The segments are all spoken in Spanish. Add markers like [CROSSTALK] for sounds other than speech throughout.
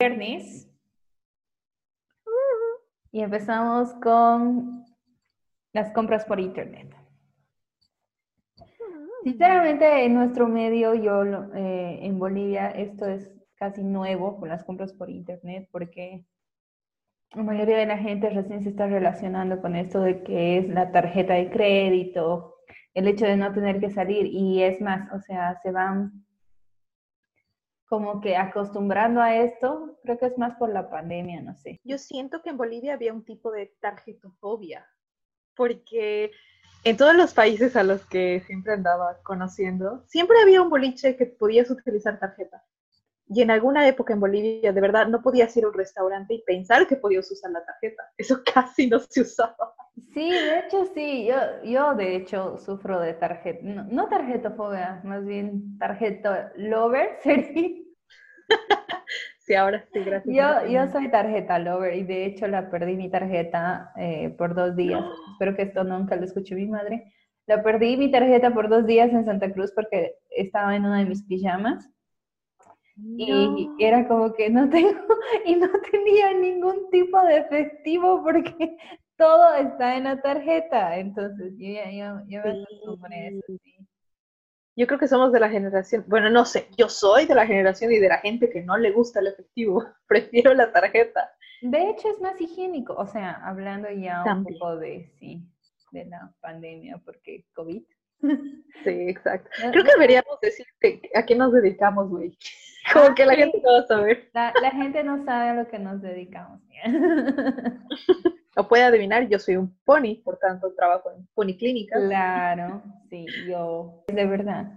Viernes. Y empezamos con las compras por internet. Sinceramente, en nuestro medio, yo eh, en Bolivia, esto es casi nuevo con las compras por internet, porque la mayoría de la gente recién se está relacionando con esto de que es la tarjeta de crédito, el hecho de no tener que salir, y es más, o sea, se van como que acostumbrando a esto, creo que es más por la pandemia, no sé. Yo siento que en Bolivia había un tipo de tarjetofobia, porque en todos los países a los que siempre andaba conociendo, siempre había un boliche que podías utilizar tarjeta. Y en alguna época en Bolivia, de verdad, no podías ir a un restaurante y pensar que podías usar la tarjeta. Eso [LAUGHS] casi no se usaba. Sí, de hecho sí, yo, yo de hecho sufro de tarjeta, no, no tarjetofobia, más bien tarjeta lover, [LAUGHS] sería. sí, ahora sí, gracias. Yo, yo soy tarjeta lover y de hecho la perdí mi tarjeta eh, por dos días. [GASPS] Espero que esto nunca lo escuche mi madre. La perdí mi tarjeta por dos días en Santa Cruz porque estaba en una de mis pijamas. Y era como que no tengo, [LAUGHS] y no tenía ningún tipo de efectivo porque [LAUGHS] todo está en la tarjeta. Entonces, yo, yo, yo me acostumbré eso, sí. Yo creo que somos de la generación, bueno, no sé, yo soy de la generación y de la gente que no le gusta el efectivo, [LAUGHS] prefiero la tarjeta. De hecho, es más higiénico, o sea, hablando ya un poco de, sí, de la pandemia, porque COVID. Sí, exacto. Creo que deberíamos decir a qué nos dedicamos, güey. Como ah, que la gente no va a saber. La, la, gente no sabe a lo que nos dedicamos. O puede adivinar, yo soy un pony, por tanto trabajo en pony clínica. Claro, sí, yo, de verdad.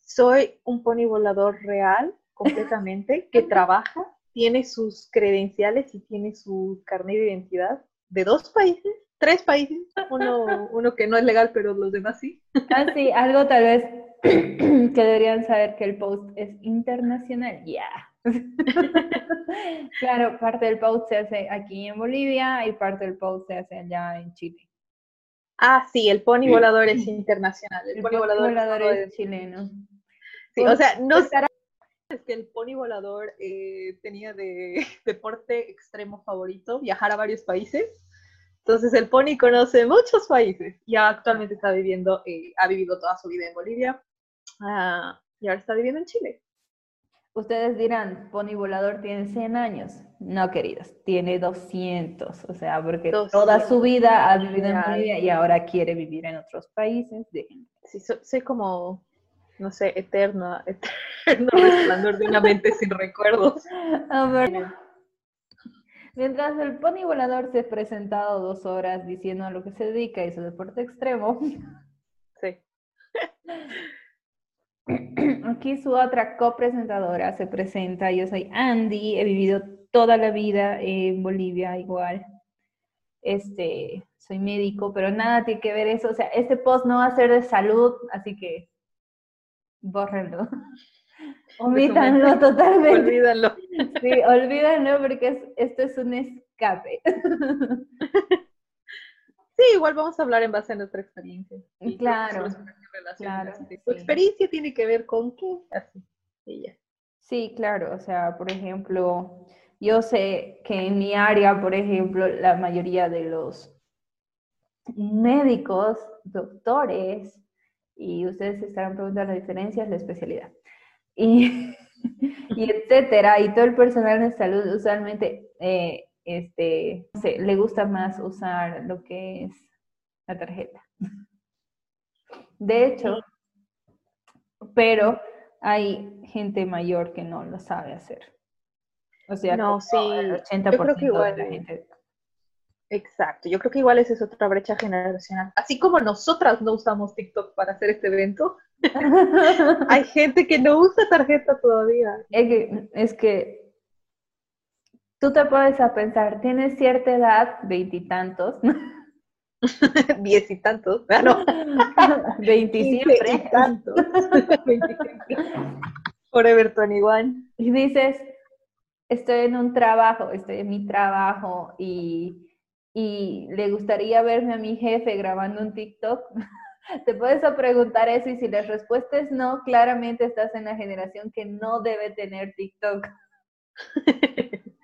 Soy un pony volador real, completamente, [LAUGHS] que trabaja, tiene sus credenciales y tiene su carnet de identidad de dos países, tres países, uno, [LAUGHS] uno que no es legal, pero los demás sí. Ah, sí, algo tal vez [CLEARS THROAT] que deberían saber que el post es internacional, ya. [LAUGHS] claro, parte del post se hace aquí en Bolivia y parte del post se hace allá en Chile. Ah, sí, el pony volador es internacional. El, pony, volador, es, chileno. Sí, o sea, no estará es que el pony volador eh, tenía de [LAUGHS] deporte extremo favorito viajar a varios países. Entonces el pony conoce muchos países y actualmente está viviendo, eh, ha vivido toda su vida en Bolivia uh, y ahora está viviendo en Chile. Ustedes dirán, Pony Volador tiene 100 años. No, queridos, tiene 200. O sea, porque toda su vida ha vivido en Bolivia y ahora quiere vivir en otros países. Sí, soy, como, no sé, eterno, eterno [LAUGHS] resplandor de una mente sin recuerdos. [LAUGHS] A ver. Mientras el Pony Volador se ha presentado dos horas diciendo a lo que se dedica y su deporte extremo. Sí. [LAUGHS] Aquí su otra copresentadora se presenta. Yo soy Andy, he vivido toda la vida en Bolivia igual. Este, soy médico, pero nada tiene que ver eso. O sea, este post no va a ser de salud, así que bórrenlo. [LAUGHS] Omítanlo totalmente. Olvídalo. Sí, olvídalo porque esto es un escape. [LAUGHS] Sí, igual vamos a hablar en base a nuestra experiencia. claro, claro. Tu experiencia tiene que ver con qué, así, Sí, claro, o sea, por ejemplo, yo sé que en mi área, por ejemplo, la mayoría de los médicos, doctores, y ustedes se estarán preguntando la diferencia, es la especialidad. Y, [LAUGHS] y etcétera, y todo el personal de salud usualmente eh, este, le gusta más usar lo que es la tarjeta. De hecho, pero hay gente mayor que no lo sabe hacer. O sea, no, sí, el 80% igual, de la gente. Exacto, yo creo que igual esa es otra brecha generacional. Así como nosotras no usamos TikTok para hacer este evento, [LAUGHS] hay gente que no usa tarjeta todavía. Es que, es que tú te puedes a pensar, tienes cierta edad, veintitantos. Diez y tantos, claro. Veintisiempre. y tantos. Forever 21. Y dices, estoy en un trabajo, estoy en mi trabajo y, y le gustaría verme a mi jefe grabando un TikTok. [LAUGHS] Te puedes preguntar eso y si la respuesta es no, claramente estás en la generación que no debe tener TikTok. [LAUGHS]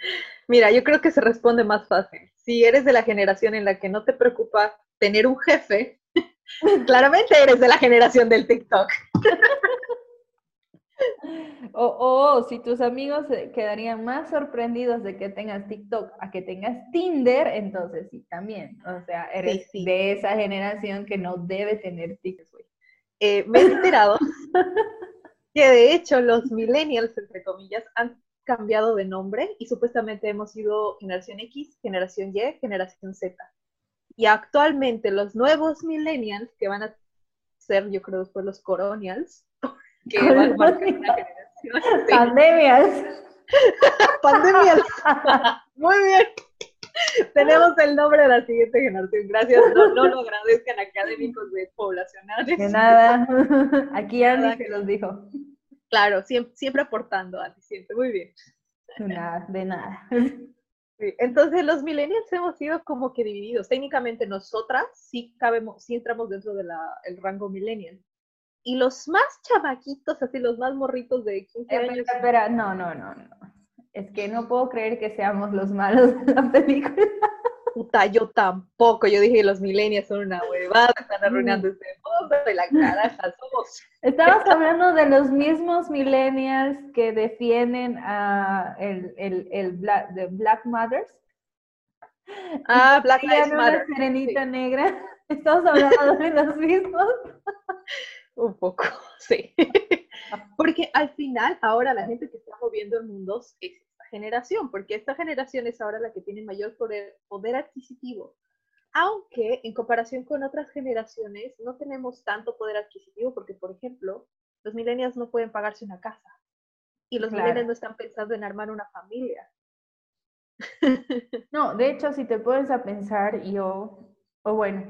Mira, yo creo que se responde más fácil. Si eres de la generación en la que no te preocupa tener un jefe, [LAUGHS] claramente eres de la generación del TikTok. [LAUGHS] O, si tus amigos quedarían más sorprendidos de que tengas TikTok a que tengas Tinder, entonces sí, también. O sea, eres de esa generación que no debe tener TikTok. Eh, me he enterado [LAUGHS] que de hecho los millennials, entre comillas, han cambiado de nombre y supuestamente hemos sido generación X, generación Y, generación Z. Y actualmente los nuevos millennials, que van a ser, yo creo, después los coronials, [LAUGHS] que van a marcar generación. Pandemias. [LAUGHS] Pandemias. Muy bien. Tenemos el nombre de la siguiente generación. Gracias. No, no lo agradezcan académicos de poblacionales. De nada. Aquí Andy que los dijo. Claro, siempre, siempre aportando, Andy, siempre. Muy bien. De nada, de nada. Entonces los millennials hemos sido como que divididos. Técnicamente nosotras sí cabemos, sí entramos dentro del rango millennial. Y los más chamaquitos, así los más morritos de 15 años. Espera, no, no, no, no. Es que no puedo creer que seamos los malos de la película. Puta, yo tampoco. Yo dije, los millennials son una huevada, están arruinando este mundo y la caraja somos. Estamos hablando de los mismos millennials que defienden a el, el, el Black, the Black Mothers. Ah, Black Lives Matter. serenita negra. [LAUGHS] Estamos hablando de los mismos. [LAUGHS] Un poco, [LAUGHS] sí. Porque al final, ahora la gente que está moviendo el mundo es generación, porque esta generación es ahora la que tiene mayor poder, poder adquisitivo. Aunque en comparación con otras generaciones no tenemos tanto poder adquisitivo, porque por ejemplo, los millennials no pueden pagarse una casa y los millennials no están pensando en armar una familia. No, de hecho, si te pones a pensar, yo, o bueno,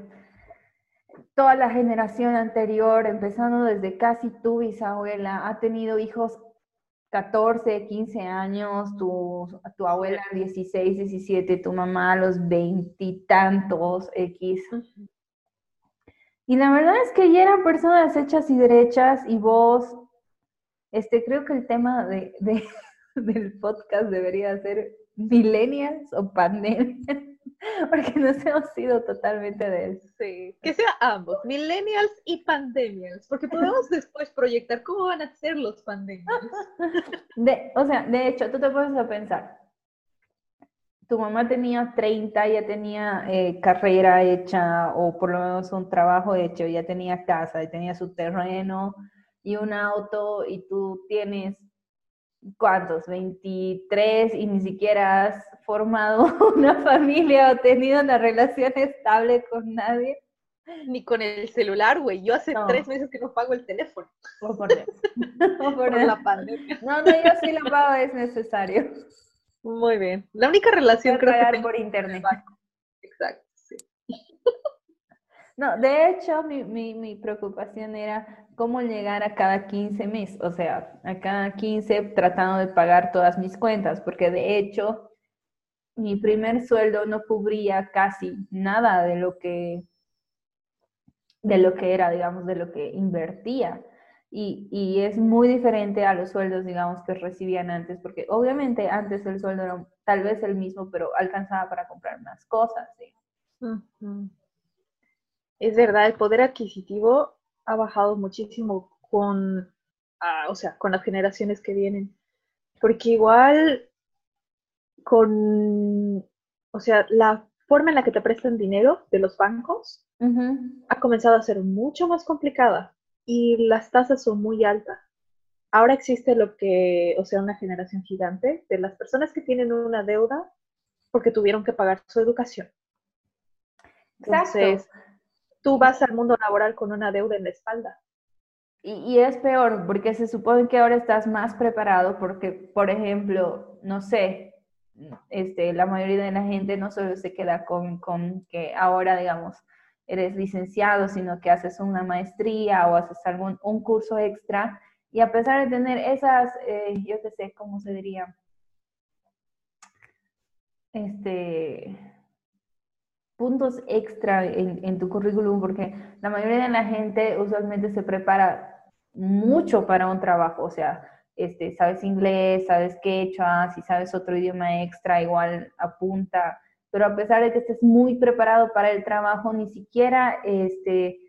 toda la generación anterior, empezando desde casi tu bisabuela, ha tenido hijos 14, 15 años, tu, tu abuela 16, 17, tu mamá a los veintitantos X. Y la verdad es que ya eran personas hechas y derechas y vos, este, creo que el tema de, [LAUGHS] del podcast debería ser millennials o pandemias. [LAUGHS] porque nos hemos sido totalmente de él. Sí, que sea ambos, millennials y pandemials, porque podemos [LAUGHS] después proyectar cómo van a ser los pandemials. [LAUGHS] De, o sea, de hecho, tú te puedes pensar, tu mamá tenía 30, ya tenía eh, carrera hecha o por lo menos un trabajo hecho, ya tenía casa, ya tenía su terreno y un auto y tú tienes ¿cuántos? 23 y ni siquiera has formado [LAUGHS] una familia o tenido una relación estable con nadie. Ni con el celular, güey. Yo hace tres meses que no pago el teléfono. Oh, por Dios. [LAUGHS] por, la pandemia. No, no, yo sí lo pago, es necesario. Muy bien. La única relación creo que tengo por internet. Exacto. No, de hecho, mi, mi, mi, preocupación era cómo llegar a cada 15 meses, o sea, a cada 15 tratando de pagar todas mis cuentas, porque de hecho, mi primer sueldo no cubría casi nada de lo que, de lo que era, digamos, de lo que invertía. Y, y, es muy diferente a los sueldos, digamos, que recibían antes, porque obviamente antes el sueldo era tal vez el mismo, pero alcanzaba para comprar más cosas. Es verdad, el poder adquisitivo ha bajado muchísimo con, ah, o sea, con las generaciones que vienen. Porque igual con, o sea, la forma en la que te prestan dinero de los bancos ha comenzado a ser mucho más complicada y las tasas son muy altas. Ahora existe lo que, o sea, una generación gigante de las personas que tienen una deuda porque tuvieron que pagar su educación. Entonces, tú vas al mundo laboral con una deuda en la espalda. Y, es peor, porque se supone que ahora estás más preparado, porque, por ejemplo, no sé, este, la mayoría de la gente no solo se queda con, con que ahora, digamos, eres licenciado, sino que haces una maestría o haces algún un curso extra. Y a pesar de tener esas, eh, yo qué sé, ¿cómo se diría? Este, puntos extra en, tu currículum, porque la mayoría de la gente usualmente se prepara mucho para un trabajo, o sea, este, sabes inglés, sabes quechua, si sabes otro idioma extra, igual apunta, pero a pesar de que estés muy preparado para el trabajo, ni siquiera este,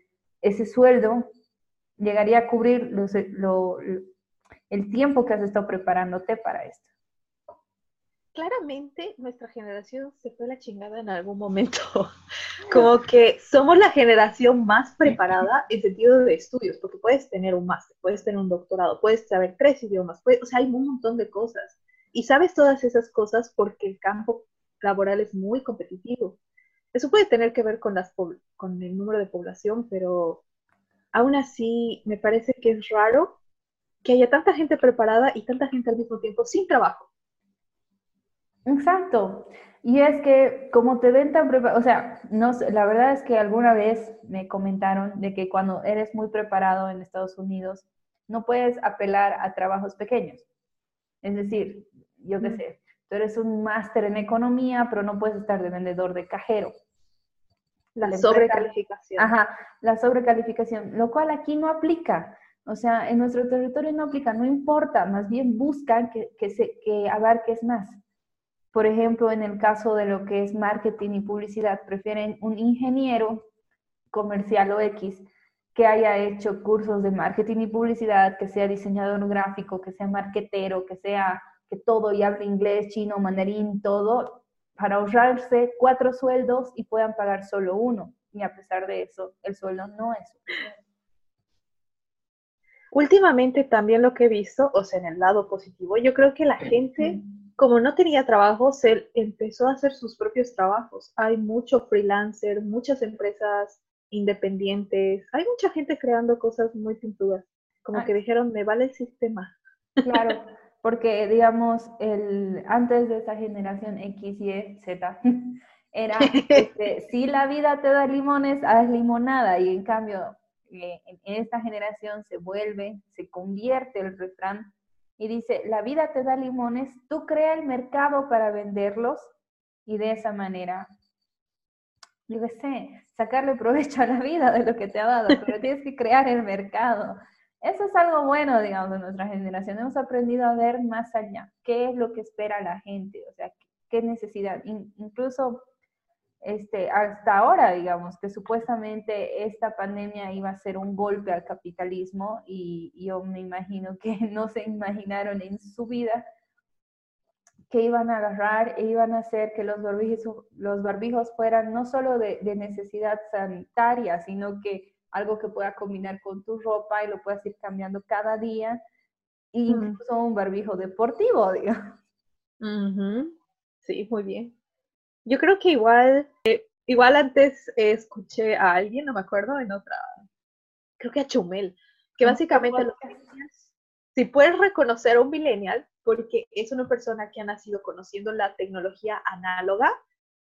ese sueldo llegaría a cubrir los, lo, el tiempo que has estado preparándote para esto claramente nuestra generación se fue a la chingada en algún momento. [LAUGHS] Como que somos la generación más preparada en sentido de estudios, porque puedes tener un máster, puedes tener un doctorado, puedes saber tres idiomas, o sea, hay un montón de cosas. Y sabes todas esas cosas porque el campo laboral es muy competitivo. Eso puede tener que ver con, las, con el número de población, pero aún así me parece que es raro que haya tanta gente preparada y tanta gente al mismo tiempo sin trabajo. Exacto. Y es que como te ven tan preparado, o sea, no, la verdad es que alguna vez me comentaron de que cuando eres muy preparado en Estados Unidos, no puedes apelar a trabajos pequeños. Es decir, yo qué sé, tú eres un máster en economía, pero no puedes estar de vendedor de cajero. La, sobrecalificación. Ajá, la sobrecalificación, lo cual aquí no aplica. O sea, en nuestro territorio no aplica, no importa, más bien buscan que, que, se, que abarques más. Por ejemplo, en el caso de lo que es marketing y publicidad, prefieren un ingeniero comercial o X que haya hecho cursos de marketing y publicidad, que sea diseñador gráfico, que sea marketero, que sea que todo y hable inglés, chino, mandarín, todo, para ahorrarse cuatro sueldos y puedan pagar solo uno. Y a pesar de eso, el sueldo no es suficiente. Últimamente también lo que he visto, o sea, en el lado positivo, yo creo que la [CLEARS THROAT] gente como no tenía trabajo, él empezó a hacer sus propios trabajos. Hay mucho freelancer, muchas empresas independientes, hay mucha gente creando cosas muy pinturas. Como que dijeron, me vale el sistema. Claro, porque digamos, el, antes de esa generación X, Y, Z, [LAUGHS] era, este, [LAUGHS] si la vida te da limones, haz limonada. Y en cambio, eh, en esta generación se vuelve, se convierte el refrán y dice, la vida te da limones, tú crea el mercado para venderlos y de esa manera, yo qué sé, sacarle provecho a la vida de lo que te ha dado, pero [LAUGHS] tienes que crear el mercado. Eso es algo bueno, digamos, de nuestra generación. Hemos aprendido a ver más allá, qué es lo que espera la gente, o sea, qué necesidad. incluso este, hasta ahora, digamos, que supuestamente esta pandemia iba a ser un golpe al capitalismo y yo me imagino que [LAUGHS] no se imaginaron en su vida que iban a agarrar e iban a hacer que los barbijos, los barbijos fueran no solo de, necesidad sanitaria, sino que algo que pueda combinar con tu ropa y lo puedas ir cambiando cada día, e incluso un barbijo deportivo, [LAUGHS] digamos. Sí, muy bien. Yo creo que igual, eh, igual antes escuché a alguien, no me acuerdo, en otra, creo que a Chumel, que básicamente lo que si puedes reconocer a un millennial, porque es una persona que ha nacido conociendo la tecnología análoga,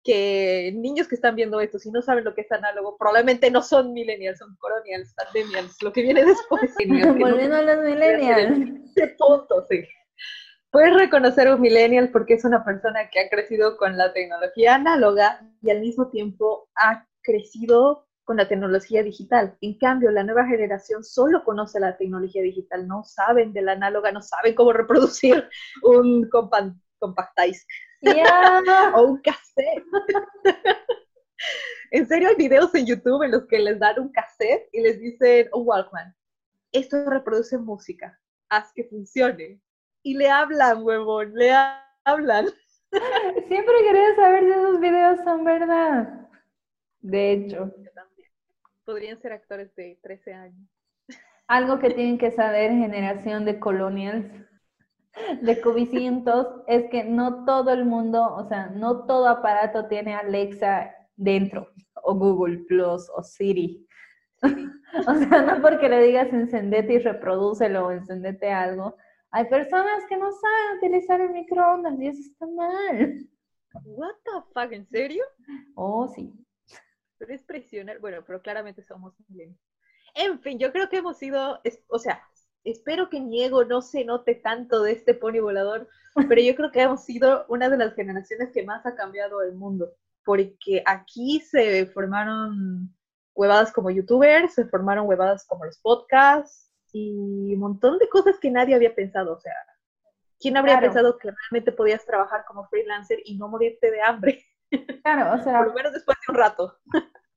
que niños que están viendo esto, si no saben lo que es análogo, probablemente no son millennials, son colonials, pandemials, lo que viene [LAUGHS] después. Volviendo a los millennials. [LAUGHS] Punto, sí. Puedes reconocer a un millennial porque es una persona que ha crecido con la tecnología análoga y al mismo tiempo ha crecido con la tecnología digital. En cambio, la nueva generación solo conoce la tecnología digital, no saben de la análoga, no saben cómo reproducir un compact disc [LAUGHS] o un cassette. en serio, hay videos en YouTube en los que les dan un cassette y les dicen, un Walkman, esto reproduce música, haz que funcione y le hablan, huevón, le hablan. [LAUGHS] Siempre quería saber si esos videos son verdad. De hecho. Podrían ser actores de 13 años. Algo que tienen que saber generación de colonials, de cubicientos, es que no todo el mundo, o sea, no todo aparato tiene Alexa dentro, o Google Plus, o Siri. [LAUGHS] o sea, no porque le digas encendete y reprodúcelo o encendete algo, hay personas que no saben utilizar el microondas y eso está mal. What the fuck, ¿en serio? Oh, sí. Pero es presionar, bueno, pero claramente somos bien. En fin, yo creo que hemos sido, o sea, espero que Niego no se note tanto de este pony volador, pero yo creo que hemos sido una de las generaciones que más ha cambiado el mundo, porque aquí se formaron huevadas como youtubers, se formaron huevadas como los podcasts y un montón de cosas que nadie había pensado. O sea, ¿quién habría pensado que realmente podías trabajar como freelancer y no morirte de hambre? Claro, o [LAUGHS] sea. Por lo menos después de un rato.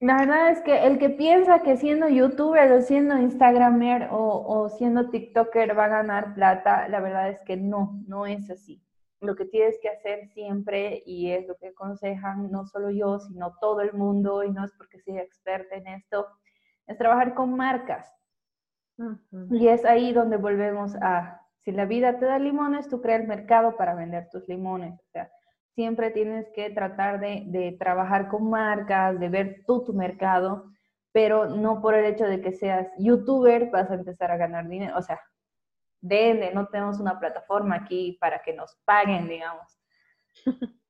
La verdad es que el que piensa que siendo youtuber o siendo instagramer o, o, siendo tiktoker va a ganar plata, la verdad es que no, no es así. Lo que tienes que hacer siempre, y es lo que aconsejan no solo yo, sino todo el mundo, y no es porque sea experta en esto, es trabajar con marcas. Y es ahí donde volvemos a, si la vida te da limones, tú creas el mercado para vender tus limones. O sea, siempre tienes que tratar de, trabajar con marcas, de ver tú tu mercado, pero no por el hecho de que seas youtuber vas a empezar a ganar dinero. O sea, de no tenemos una plataforma aquí para que nos paguen, digamos. [LAUGHS]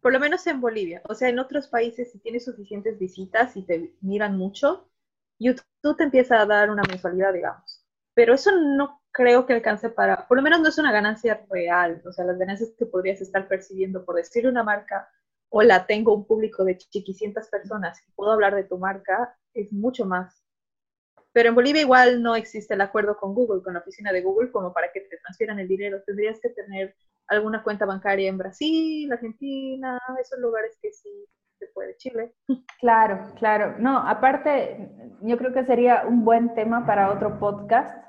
Por lo menos en Bolivia. O sea, en otros países, si tienes suficientes visitas y te miran mucho, YouTube te empieza a dar una mensualidad, digamos. Pero eso no creo que alcance para, por lo menos no es una ganancia real, o sea, las ganancias que podrías estar percibiendo por decir una marca, hola, tengo un público de chiquicientas personas y puedo hablar de tu marca, es mucho más. Pero en Bolivia igual no existe el acuerdo con Google, con la oficina de Google, como para que te transfieran el dinero. Tendrías que tener alguna cuenta bancaria en Brasil, Argentina, esos lugares que sí se puede, Chile. Claro, claro. No, aparte, yo creo que sería un buen tema para otro podcast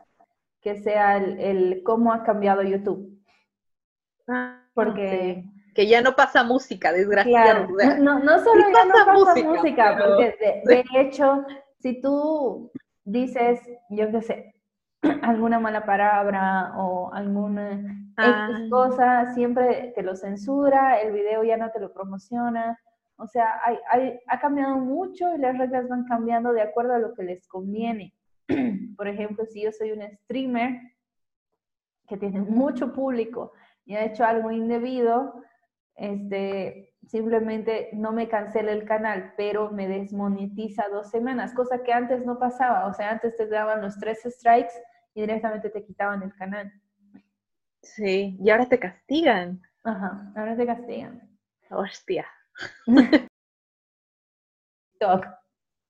que sea el, cómo ha cambiado YouTube. Ah, porque... Que ya no pasa música, desgraciadamente. no, no, solo ya no pasa música, porque de, hecho, si tú dices, yo qué sé, [CLEARS THROAT] alguna mala palabra o alguna ah. cosa, siempre te lo censura, el video ya no te lo promociona. O sea, hay, ha cambiado mucho y las reglas van cambiando de acuerdo a lo que les conviene. [CLEARS THROAT] por ejemplo, si yo soy un streamer que tiene mucho público y ha hecho algo indebido, este, simplemente no me cancela el canal, pero me desmonetiza dos semanas, cosa que antes no pasaba. O sea, antes te daban los tres strikes y directamente te quitaban el canal. Sí, y ahora te castigan. Ajá, ahora te castigan. Hostia.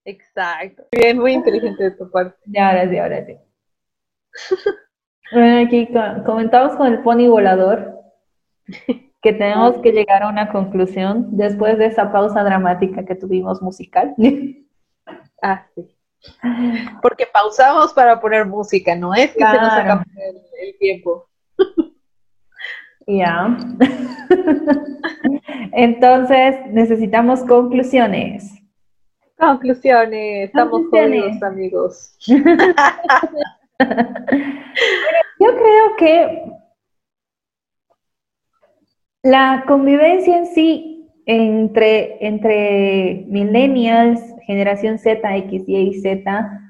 Exacto. Bien, muy inteligente de tu parte. Ya, ahora sí, ahora sí. bueno, aquí comentamos con el pony volador que tenemos que llegar a una conclusión después de esa pausa dramática que tuvimos musical. [LAUGHS] ah, sí. Porque pausamos para poner música, no es que se nos acabe el, tiempo. Ya. [LAUGHS] [LAUGHS] Entonces, necesitamos conclusiones. Conclusiones, estamos jodidos, amigos. [LAUGHS] [LAUGHS] yo creo que la convivencia en sí entre, entre millennials, generación Z, X, Y, Z,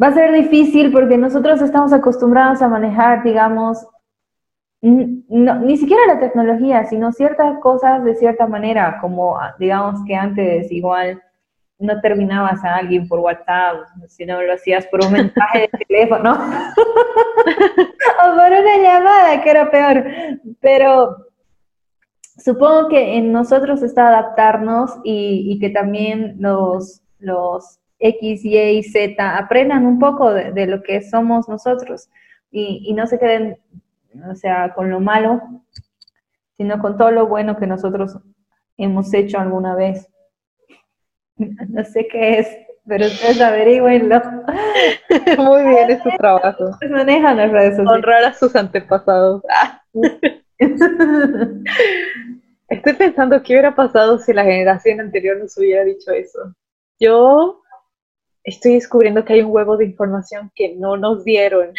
va a ser difícil porque nosotros estamos acostumbrados a manejar, digamos, ni siquiera la tecnología, sino ciertas cosas de cierta manera, como digamos que antes igual no terminabas a alguien por WhatsApp, sino lo hacías por un mensaje de teléfono [LAUGHS] o por una llamada, que era peor. Pero supongo que en nosotros está adaptarnos y, que también los, los X, Y, Z aprendan un poco de, lo que somos nosotros y, y no se queden, o sea, con lo malo, sino con todo lo bueno que nosotros hemos hecho alguna vez. [LAUGHS] No sé qué es, pero ustedes averigüenlo. [LAUGHS] Muy bien, es su trabajo. Manejan las redes sociales. Honrar a sus antepasados. Ah. [LAUGHS] Estoy pensando qué hubiera pasado si la generación anterior nos hubiera dicho eso. Yo estoy descubriendo que hay un huevo de información que no nos dieron.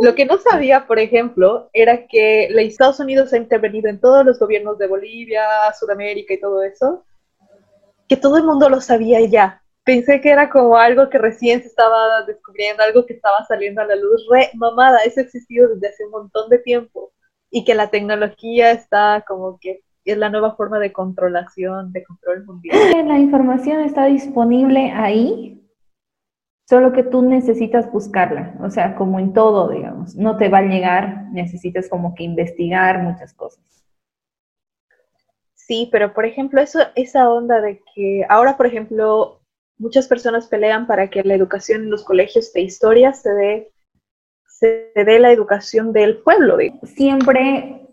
Lo que no sabía, por ejemplo, era que Estados Unidos ha intervenido en todos los gobiernos de Bolivia, Sudamérica y todo eso, que todo el mundo lo sabía ya. Pensé que era como algo que recién se estaba descubriendo, algo que estaba saliendo a la luz. Re mamada, eso ha existido desde hace un montón de tiempo. Y que la tecnología está como que es la nueva forma de controlación, de control mundial. La información está disponible ahí, solo que tú necesitas buscarla, o sea, como en todo, digamos, no te va a llegar, necesitas como que investigar muchas cosas. Sí, pero por ejemplo, eso, esa onda de que ahora, por ejemplo, muchas personas pelean para que la educación en los colegios de historia se dé, se dé la educación del pueblo. Siempre,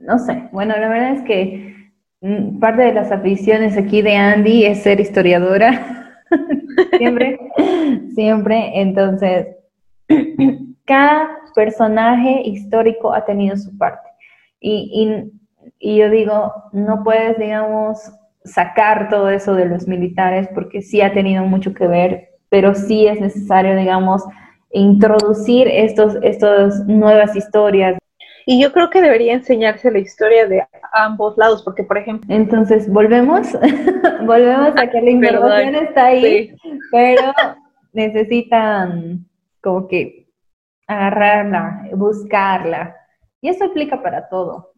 no sé, bueno, la verdad es que mm, parte de las aficiones aquí de Andy es ser historiadora. [LAUGHS] siempre, siempre. Entonces, [CLEARS THROAT] cada personaje histórico ha tenido su parte. y y yo digo, no puedes, digamos, sacar todo eso de los militares porque sí ha tenido mucho que ver, pero sí es necesario, digamos, introducir estos, estas nuevas historias. Y yo creo que debería enseñarse la historia de ambos lados, porque por ejemplo... Entonces, volvemos, [LAUGHS] volvemos a que la información está ahí, pero necesitan como que agarrarla, buscarla. Y eso aplica para todo.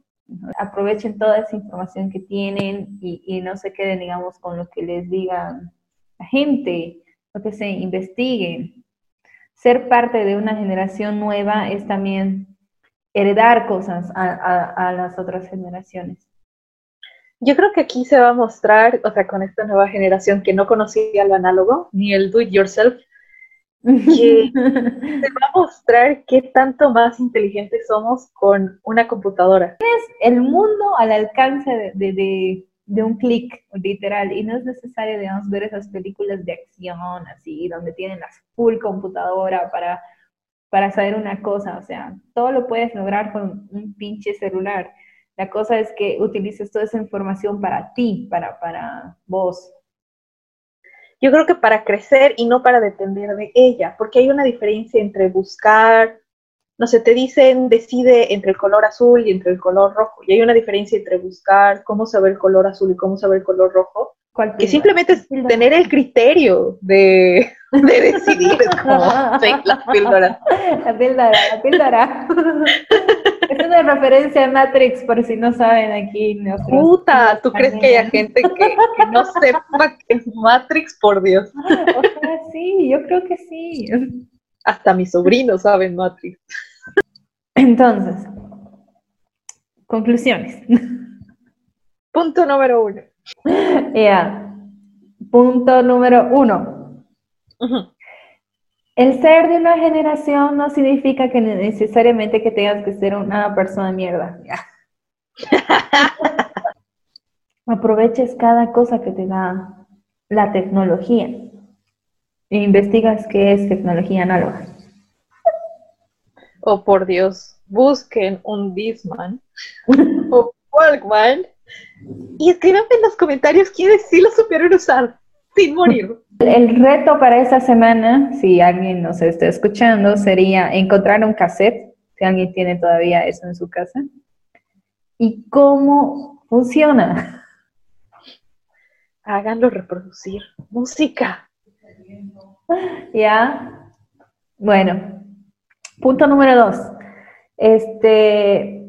Aprovechen toda esa información que tienen y, no se queden, digamos, con lo que les digan la gente, lo que se investiguen. Ser parte de una generación nueva es también heredar cosas a, las otras generaciones. Yo creo que aquí se va a mostrar, o sea, con esta nueva generación que no conocía lo análogo, ni el do it yourself, que te va a mostrar qué tanto más inteligentes somos con una computadora. Es el mundo al alcance de, un clic, literal, y no es necesario, digamos, ver esas películas de acción así, donde tienen la full computadora para, para saber una cosa, o sea, todo lo puedes lograr con un pinche celular. La cosa es que utilices toda esa información para ti, para, para vos. Yo creo que para crecer y no para depender de ella, porque hay una diferencia entre buscar, no sé, te dicen decide entre el color azul y entre el color rojo, y hay una diferencia entre buscar cómo saber el color azul y cómo saber el color rojo, que simplemente es tener el criterio de, [LAUGHS] de decidir, como la píldora. La píldora, la píldora. [LAUGHS] es una referencia a Matrix, por si no saben aquí. Puta, ¿tú crees que haya gente que, no sepa que es Matrix, por Dios? O sea, sí, yo creo que sí. Hasta mis sobrinos saben Matrix. Entonces, conclusiones. Punto número uno. [LAUGHS] Ya. Punto número uno. El ser de una generación no significa que necesariamente que tengas que ser una persona de mierda. [LAUGHS] Aproveches cada cosa que te da la tecnología e investigas qué es tecnología análoga. Oh, por Dios, busquen un Disman [LAUGHS] o Walkman y escríbanme en los comentarios quiénes sí lo supieron usar sin morir. El reto para esa semana, si alguien nos está escuchando, sería encontrar un cassette, si alguien tiene todavía eso en su casa, y cómo funciona. Háganlo reproducir. Música. Ya. Bueno, punto número dos. Este,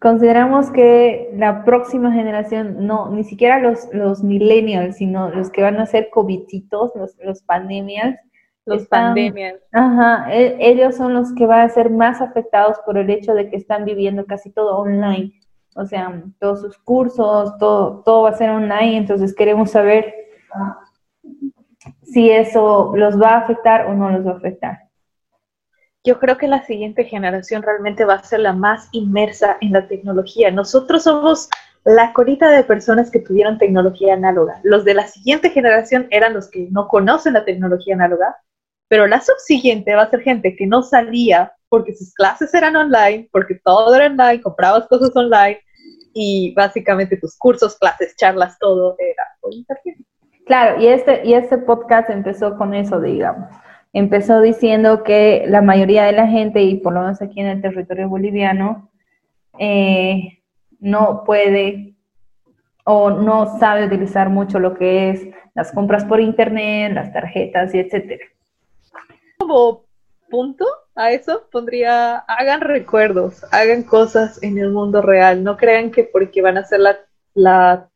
consideramos que la próxima generación, no, ni siquiera los, los millennials, sino los que van a ser coviditos, los, los pandemias. Los pandemias. Ajá, e, ellos son los que van a ser más afectados por el hecho de que están viviendo casi todo online. O sea, todos sus cursos, todo, todo va a ser online, entonces queremos saber si eso los va a afectar o no los va a afectar yo creo que la siguiente generación realmente va a ser la más inmersa en la tecnología. Nosotros somos la colita de personas que tuvieron tecnología análoga. Los de la siguiente generación eran los que no conocen la tecnología análoga, pero la subsiguiente va a ser gente que no salía porque sus clases eran online, porque todo era online, comprabas cosas online y básicamente tus cursos, clases, charlas, todo era por internet. Claro, y este, y este podcast empezó con eso, digamos empezó diciendo que la mayoría de la gente, y por lo menos aquí en el territorio boliviano, eh, no puede o no sabe utilizar mucho lo que es las compras por internet, las tarjetas y etcétera. Como punto a eso pondría, hagan recuerdos, hagan cosas en el mundo real, no crean que porque van a ser la, la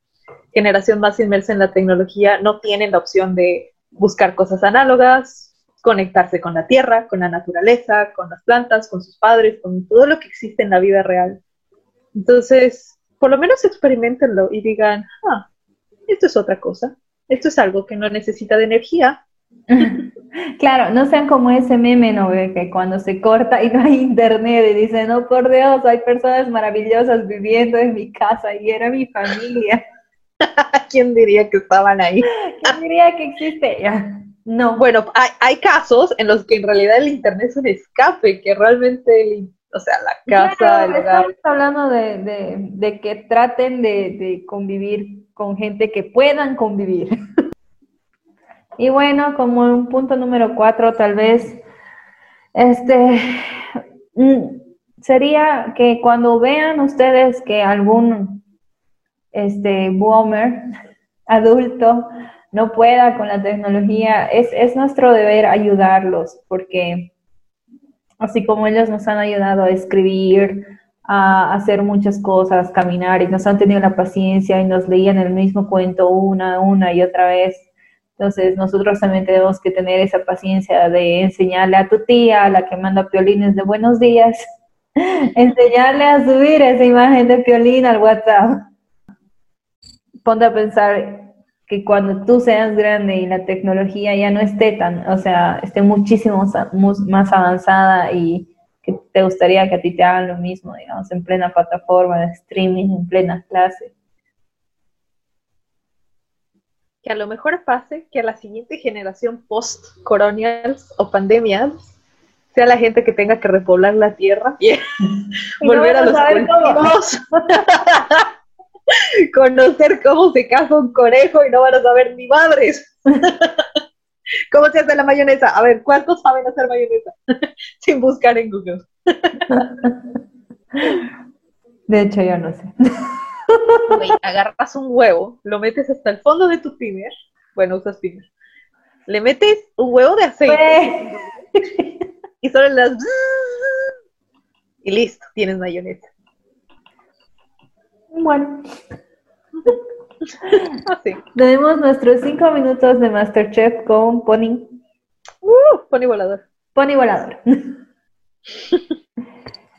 generación más inmersa en la tecnología, no tienen la opción de buscar cosas análogas, conectarse con la tierra, con la naturaleza, con las plantas, con sus padres, con todo lo que existe en la vida real. Entonces, por lo menos experimentenlo y digan, ah, esto es otra cosa, esto es algo que no necesita de energía. [LAUGHS] Claro, no sean como ese meme, ¿no? Que cuando se corta y no hay internet y dicen, no, por Dios, hay personas maravillosas viviendo en mi casa y era mi familia. [LAUGHS] ¿Quién diría que estaban ahí? ¿Quién diría que existe? Ya. No. Bueno, hay, hay, casos en los que en realidad el internet es un escape, que realmente, o sea, la casa, el Estamos hablando de, de, de que traten de, de convivir con gente que puedan convivir. [LAUGHS] Y bueno, como un punto número cuatro, tal vez, este, mm, sería que cuando vean ustedes que algún, este, boomer, [LAUGHS] adulto, no pueda con la tecnología, es, es nuestro deber ayudarlos, porque así como ellos nos han ayudado a escribir, a hacer muchas cosas, caminar, y nos han tenido la paciencia y nos leían el mismo cuento una, una y otra vez, entonces, nosotros también tenemos que tener esa paciencia de enseñarle a tu tía, la que manda piolines de buenos días, [LAUGHS] enseñarle a subir esa imagen de piolín al WhatsApp. Ponte a pensar que cuando tú seas grande y la tecnología ya no esté tan, o sea, esté muchísimo más avanzada y que te gustaría que a ti te hagan lo mismo, digamos, en plena plataforma de streaming, en plena clase. Que a lo mejor pase que a la siguiente generación post-colonials o pandemias sea la gente que tenga que repoblar la tierra y [LAUGHS] volver a los cultivos, [LAUGHS] [LAUGHS] conocer cómo se caza un conejo y no van a saber ni madres. [LAUGHS] ¿Cómo se hace la mayonesa? A ver, ¿cuántos saben hacer mayonesa? [LAUGHS] Sin buscar en Google. De hecho, yo no sé agarras un huevo, lo metes hasta el fondo de tu pimer, bueno, usas pimer, le metes un huevo de aceite y solo las... y listo, tienes mayonesa. Bueno. Así. Tenemos nuestros cinco minutos de Masterchef con Pony. Uh, pony volador. Pony volador.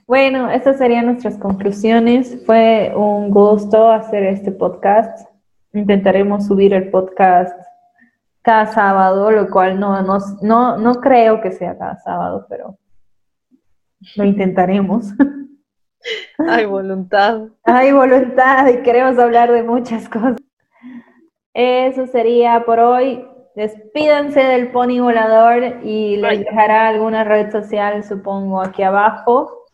Bueno, estas serían nuestras conclusiones. Fue un gusto hacer este podcast. Intentaremos subir el podcast cada sábado, lo cual no, no, no, creo que sea cada sábado, pero lo intentaremos. [LAUGHS] Hay voluntad. Hay voluntad y queremos hablar de muchas cosas. Eso sería por hoy. Despídanse del pony volador y les dejará alguna red social, supongo, aquí abajo.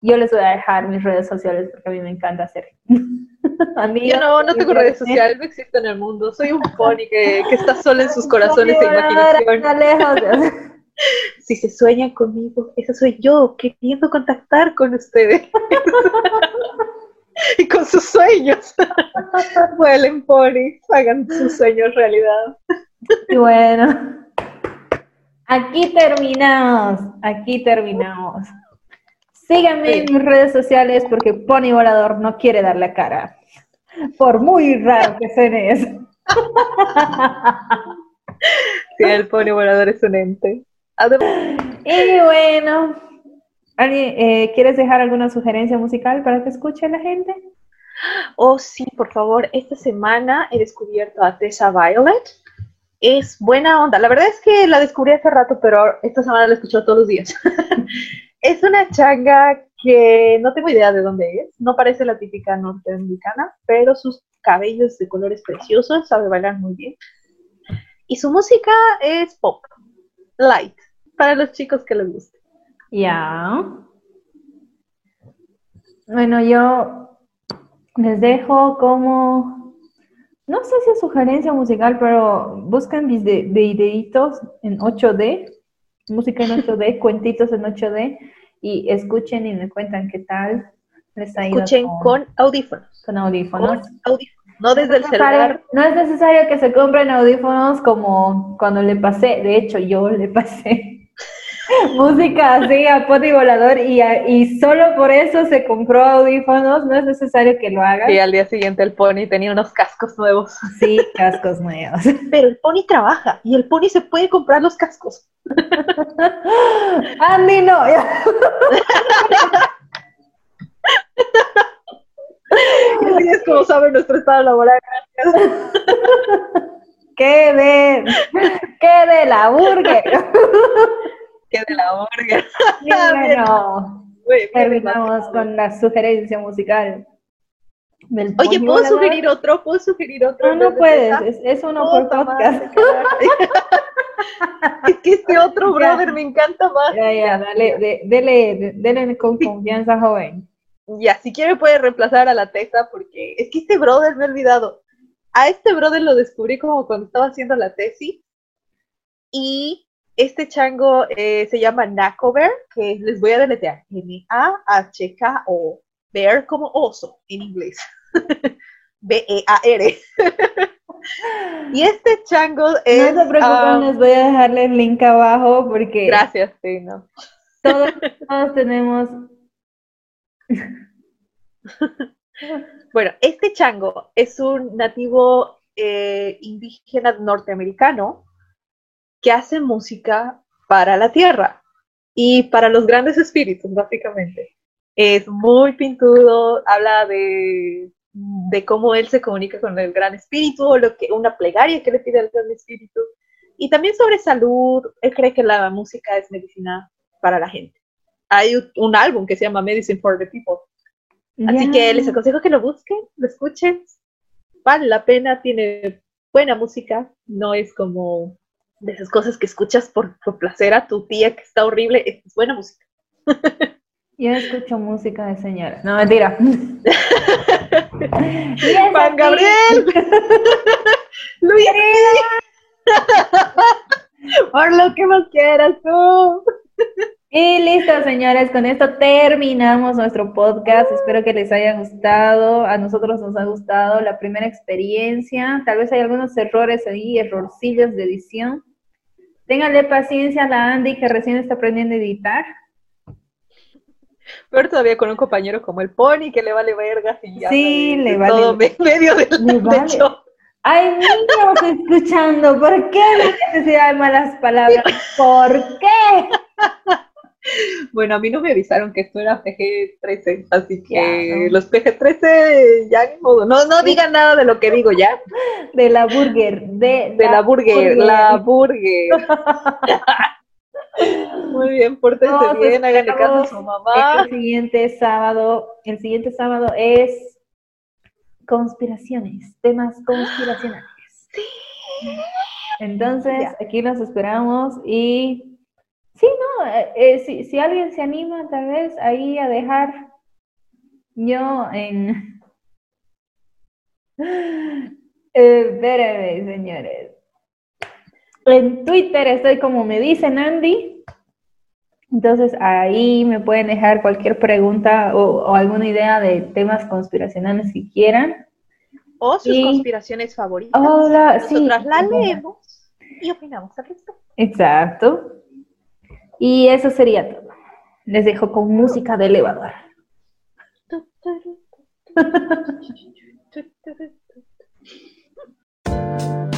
Yo les voy a dejar mis redes sociales porque a mí me encanta hacer. [LAUGHS] Yo no, no tengo redes sociales, no existen en el mundo. Soy un pony que, que está solo en sus [LAUGHS] corazones e imaginación. [LAUGHS] si se sueñan conmigo, esa soy yo, queriendo contactar con ustedes. [LAUGHS] y con sus sueños. [LAUGHS] Vuelen, pony, hagan sus sueños realidad. Y bueno, aquí terminamos, aquí terminamos. Síganme en mis redes sociales porque Pony Volador no quiere dar la cara. Por muy raro que suene eso. [LAUGHS] Sí, el Pony Volador es un ente. Y bueno, eh, ¿quieres dejar alguna sugerencia musical para que escuche la gente? Oh, sí, por favor. Esta semana he descubierto a Tessa Violet. Es buena onda. La verdad es que la descubrí hace rato, pero esta semana la escucho todos los días. [LAUGHS] Es una changa que no tengo idea de dónde es, no parece la típica norteamericana, pero sus cabellos de colores preciosos, sabe bailar muy bien. Y su música es pop, light, para los chicos que les guste. Ya. Bueno, yo les dejo como, no sé si es sugerencia musical, pero buscan mis videitos en 8D música en 8D, [LAUGHS] cuentitos en 8D y escuchen y me cuentan qué tal les ha ido. Escuchen con, audífonos. Con audífonos. No desde el celular. No es necesario que se compren audífonos como cuando le pasé, de hecho yo le pasé música así a poti volador y, y solo por eso se compró audífonos, no es necesario que lo haga. Y al día siguiente el pony tenía unos cascos nuevos. Sí, cascos nuevos. [LAUGHS] Pero el pony trabaja y el pony se puede comprar los cascos. [LAUGHS] Andy no. sabe nuestro estado laboral, gracias. [LAUGHS] ¿Qué de, qué de la burger? ¿Qué de la? Y [LAUGHS] bueno, terminamos con la sugerencia musical. del Oye, ¿puedo sugerir otro? ¿Puedo sugerir otro? No, no ¿De puedes, es, es uno por podcast. [LAUGHS] Es que este [LAUGHS] otro Ya. brother me encanta más. Ya, ya, dale, de- dele, de- dele con confianza, joven. Ya, si quiere puede reemplazar a la tesa porque es que este brother me he olvidado. A este brother lo descubrí como cuando estaba haciendo la tesis y este chango eh, se llama Nakover, que les voy a deletrear. N-A-H-K-O. Bear como oso en inglés. [LAUGHS] B-E-A-R. [LAUGHS] y este chango es... No se preocupen, ah, les voy a dejarle el link abajo porque gracias, sí, no. todos, todos tenemos [LAUGHS] Bueno, este chango es un nativo eh, indígena norteamericano que hace música para la tierra y para los grandes espíritus, básicamente. Es muy pintudo, habla de, de cómo él se comunica con el gran espíritu, o lo que, una plegaria que le pide al gran espíritu, y también sobre salud. Él cree que la música es medicina para la gente. Hay un- álbum que se llama Medicine for the People. Así que les aconsejo que lo busquen, lo escuchen. Vale la pena, tiene buena música, no es como de esas cosas que escuchas por, por placer a tu tía que está horrible, es buena música. [LAUGHS] Yo escucho música de señora. No, mentira. [LAUGHS] Juan. Gabriel, [LAUGHS] Luis, por lo que más quieras tú. Y listo, señores, con esto terminamos nuestro podcast. Espero que les haya gustado. A nosotros nos ha gustado la primera experiencia. Tal vez hay algunos errores ahí, errorcillos de edición. Ténganle paciencia a la Andy que recién está aprendiendo a editar. Pero todavía con un compañero como el Pony que le vale vergas y ya. Sí, le vale- todo me- medio del de vale. Hay niños escuchando. ¿Por qué la necesidad de malas palabras? ¿Por qué? [LAUGHS] Bueno, a mí no me avisaron que esto era PG-13, así que Ya, ¿no? los PG-13 ya ni modo. No, no digan nada de lo que digo ya. De la burger. De, De la burger, la burger. [LAUGHS] Muy bien, pórtense Todos bien, háganle caso a esperamos su mamá. El siguiente sábado, el siguiente sábado es conspiraciones, temas conspiracionales. [GASPS] Entonces, Ya. aquí los esperamos y sí, no, Eh, eh, si, si alguien se anima tal vez ahí a dejar yo en... [LAUGHS] Espérenme, señores. En Twitter estoy como me dicen Andy. Entonces ahí me pueden dejar cualquier pregunta o, o alguna idea de temas conspiracionales si quieran. O sus Y- conspiraciones favoritas. Hola, sí. Nosotras la Ajá. leemos y opinamos al respecto. Exacto. Y eso sería todo. Les dejo con música de elevador. [LAUGHS]